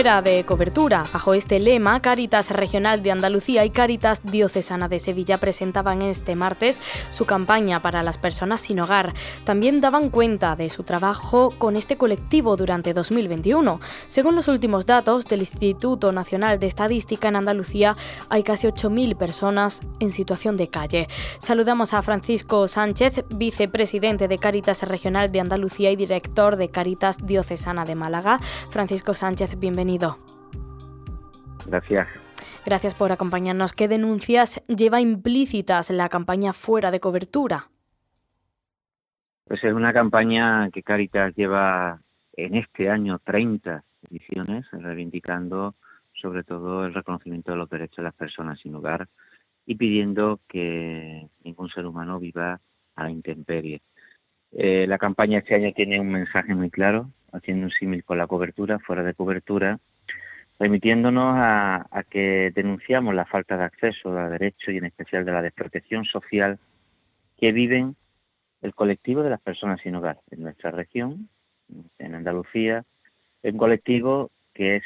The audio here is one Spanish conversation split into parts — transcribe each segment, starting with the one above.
Fuera de cobertura. Bajo este lema, Cáritas Regional de Andalucía y Cáritas Diocesana de Sevilla presentaban este martes su campaña para las personas sin hogar. También daban cuenta de su trabajo con este colectivo durante 2021. Según los últimos datos del Instituto Nacional de Estadística en Andalucía, hay casi 8.000 personas en situación de calle. Saludamos a Francisco Sánchez, vicepresidente de Cáritas Regional de Andalucía y director de Cáritas Diocesana de Málaga. Francisco Sánchez, bienvenido bienvenido. Gracias. Gracias por acompañarnos. ¿Qué denuncias lleva implícitas la campaña fuera de cobertura? Pues es una campaña que Caritas lleva en este año 30 ediciones, reivindicando sobre todo el reconocimiento de los derechos de las personas sin hogar y pidiendo que ningún ser humano viva a la intemperie. Eh, la campaña este año tiene un mensaje muy claro, haciendo un símil con la cobertura, fuera de cobertura, remitiéndonos a, que denunciamos la falta de acceso a derechos y en especial de la desprotección social que viven el colectivo de las personas sin hogar en nuestra región, en Andalucía, un colectivo que es,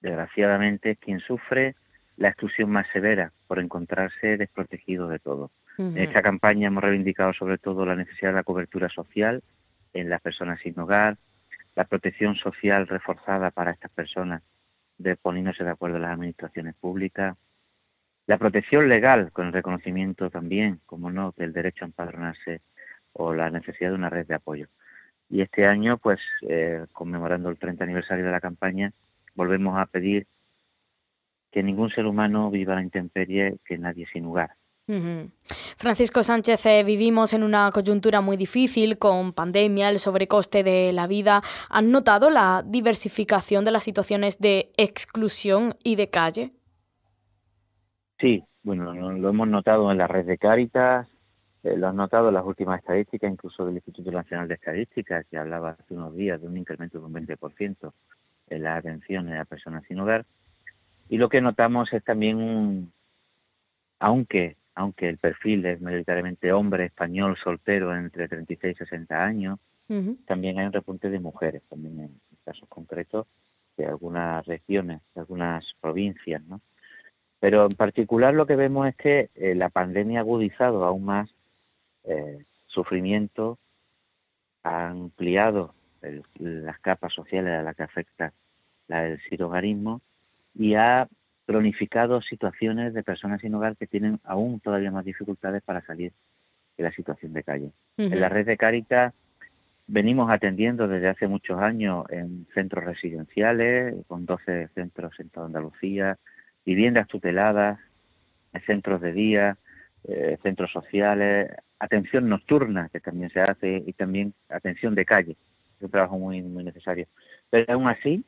desgraciadamente, quien sufre la exclusión más severa por encontrarse desprotegido de todo. En esta campaña hemos reivindicado sobre todo la necesidad de la cobertura social en las personas sin hogar, la protección social reforzada para estas personas, de poniéndose de acuerdo las administraciones públicas, la protección legal con el reconocimiento también, como no, del derecho a empadronarse o la necesidad de una red de apoyo. Y este año, pues, eh, conmemorando el 30 aniversario de la campaña, volvemos a pedir que ningún ser humano viva la intemperie, que nadie sin hogar. Francisco Sánchez, eh, vivimos en una coyuntura muy difícil con pandemia, el sobrecoste de la vida. ¿Han notado la diversificación de las situaciones de exclusión y de calle? Sí, bueno, lo hemos notado en la red de Cáritas, eh, lo han notado en las últimas estadísticas, incluso del Instituto Nacional de Estadística, que hablaba hace unos días de un incremento de un 20% en la atención a personas sin hogar. Y lo que notamos es también un, aunque aunque el perfil es mayoritariamente hombre español soltero entre 36 y 60 años, también hay un repunte de mujeres, también en casos concretos de algunas regiones, de algunas provincias, ¿no? Pero en particular lo que vemos es que eh, la pandemia ha agudizado aún más eh, sufrimiento, ha ampliado las capas sociales a las que afecta la del sirogarismo y ha cronificado situaciones de personas sin hogar que tienen aún todavía más dificultades para salir de la situación de calle. En la red de Caritas venimos atendiendo desde hace muchos años en centros residenciales, con 12 centros en toda Andalucía, viviendas tuteladas, centros de día, eh, centros sociales, atención nocturna que también se hace y también atención de calle, es un trabajo muy, muy necesario. Pero aún así,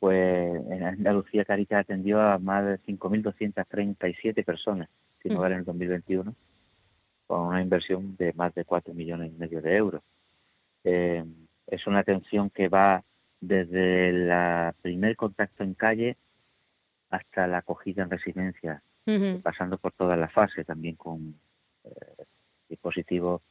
pues en Andalucía Caritas atendió a más de 5.237 personas sin hogar en el 2021, con una inversión de más de 4 millones y medio de euros. Eh, es una atención que va desde el primer contacto en calle hasta la acogida en residencia, pasando por toda la fase, también con eh, dispositivos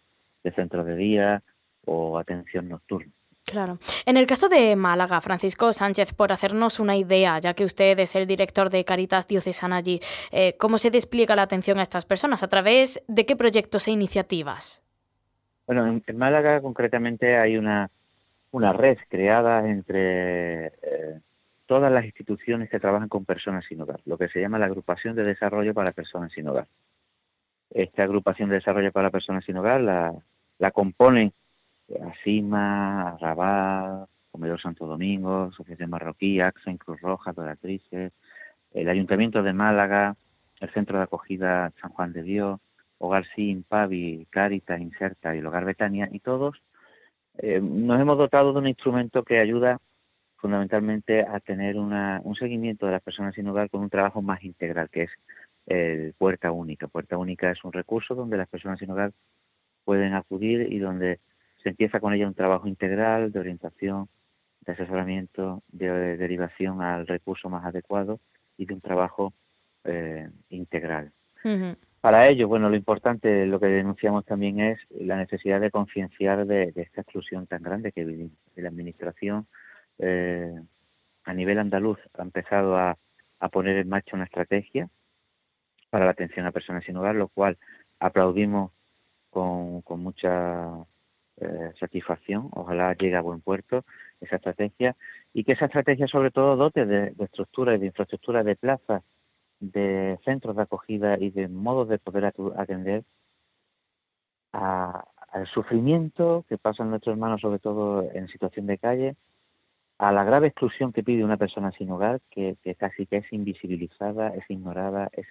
de centro de día o atención nocturna. Claro. En el caso de Málaga, Francisco Sánchez, por hacernos una idea, ya que usted es el director de Caritas Diocesana allí, eh, ¿cómo se despliega la atención a estas personas? ¿A través de qué proyectos e iniciativas? Bueno, en, Málaga concretamente hay una, una red creada entre eh, todas las instituciones que trabajan con personas sin hogar, lo que se llama la Agrupación de Desarrollo para Personas sin Hogar. Esta Agrupación de Desarrollo para Personas sin Hogar la, la componen Asima, Rabat, Comedor Santo Domingo, Asociación Marroquí, AXA, Cruz Roja, Doratrices, el Ayuntamiento de Málaga, el Centro de Acogida San Juan de Dios, Hogar Sim, Pavi, Caritas, Inserta y el Hogar Betania, y todos eh, nos hemos dotado de un instrumento que ayuda fundamentalmente a tener una, un seguimiento de las personas sin hogar con un trabajo más integral, que es el Puerta Única. Puerta Única es un recurso donde las personas sin hogar pueden acudir y donde se empieza con ella un trabajo integral de orientación, de asesoramiento, de, derivación al recurso más adecuado y de un trabajo eh, integral. Para ello, bueno, lo importante, lo que denunciamos también es la necesidad de concienciar de, esta exclusión tan grande que vivimos. La Administración eh, a nivel andaluz ha empezado a, poner en marcha una estrategia para la atención a personas sin hogar, lo cual aplaudimos con, mucha eh, satisfacción. Ojalá llegue a buen puerto esa estrategia y que esa estrategia sobre todo dote de, de estructura y de infraestructura de plazas de centros de acogida y de modos de poder atender al sufrimiento que pasan nuestros hermanos, sobre todo en situación de calle, a la grave exclusión que pide una persona sin hogar, que, casi que es invisibilizada, es ignorada, es,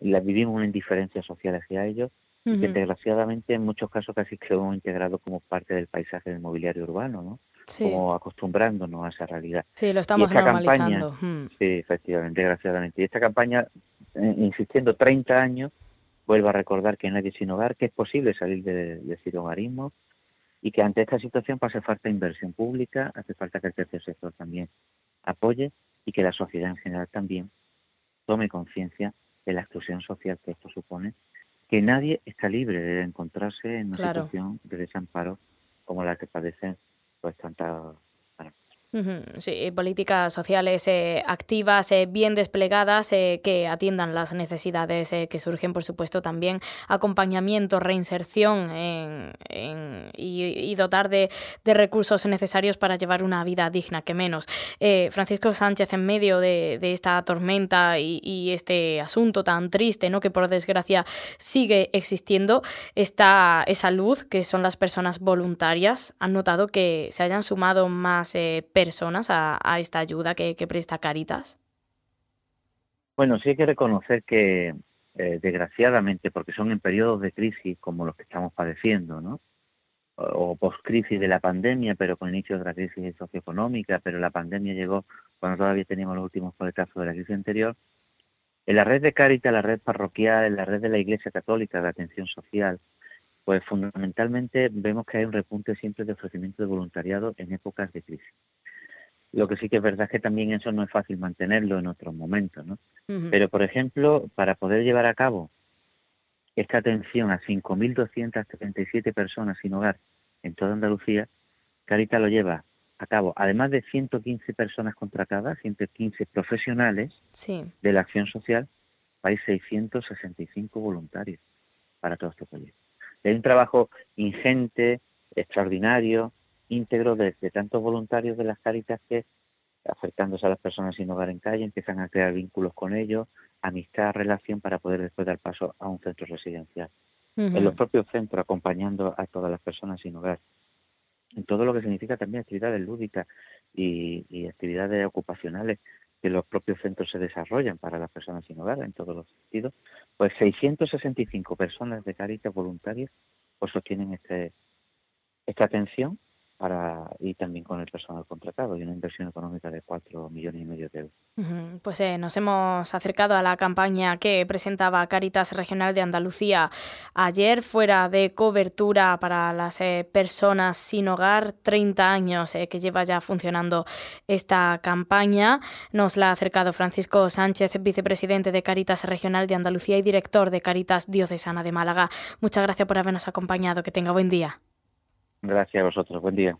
la, vivimos una indiferencia social hacia ellos, y que desgraciadamente en muchos casos casi que lo hemos integrado como parte del paisaje del mobiliario urbano, ¿no? como acostumbrándonos a esa realidad. Sí, lo estamos normalizando. sí, efectivamente, desgraciadamente. Y esta campaña, eh, insistiendo 30 años, vuelve a recordar que nadie sin hogar, que es posible salir de, de sin hogarismo y que ante esta situación pues, hace falta inversión pública, hace falta que el tercer sector también apoye y que la sociedad en general también tome conciencia de la exclusión social que esto supone, que nadie está libre de encontrarse en una situación de desamparo como la que padecen pues tanta Sí, políticas sociales eh, activas, eh, bien desplegadas, eh, que atiendan las necesidades que surgen, por supuesto, también acompañamiento, reinserción y, dotar de, recursos necesarios para llevar una vida digna, que menos. Francisco Sánchez, en medio de, esta tormenta y, este asunto tan triste, ¿no? que por desgracia sigue existiendo, está esa luz, que son las personas voluntarias. Han notado que se hayan sumado más personas a, esta ayuda que, presta Caritas? Bueno, sí hay que reconocer que, eh, desgraciadamente, porque son en periodos de crisis como los que estamos padeciendo, ¿no? O post-crisis de la pandemia, pero con inicio de la crisis socioeconómica, pero la pandemia llegó cuando todavía teníamos los últimos coletazos de la crisis anterior. En la red de Caritas, la red parroquial, en la red de la Iglesia Católica de Atención Social, pues fundamentalmente vemos que hay un repunte siempre de ofrecimiento de voluntariado en épocas de crisis. Lo que sí que es verdad es que también eso no es fácil mantenerlo en otros momentos, ¿no? Pero, por ejemplo, para poder llevar a cabo esta atención a 5.237 personas sin hogar en toda Andalucía, Carita lo lleva a cabo, además de 115 personas contratadas, 115 profesionales de la acción social, hay 665 voluntarios para todo este proyecto. Hay un trabajo ingente, extraordinario, íntegro de, tantos voluntarios de las Caritas que, acercándose a las personas sin hogar en calle, empiezan a crear vínculos con ellos, amistad, relación para poder después dar paso a un centro residencial. En los propios centros, acompañando a todas las personas sin hogar. En todo lo que significa también actividades lúdicas y, y actividades ocupacionales que los propios centros se desarrollan para las personas sin hogar en todos los sentidos, pues 665 personas de Caritas voluntarias pues sostienen este, esta atención para y también con el personal contratado y una inversión económica de 4 millones y medio de euros. Pues eh, nos hemos acercado a la campaña que presentaba Caritas Regional de Andalucía ayer, fuera de cobertura para las eh, personas sin hogar, 30 años eh, que lleva ya funcionando esta campaña. Nos la ha acercado Francisco Sánchez, vicepresidente de Caritas Regional de Andalucía y director de Caritas Diocesana de Málaga. Muchas gracias por habernos acompañado. Que tenga buen día. Gracias a vosotros. Buen día.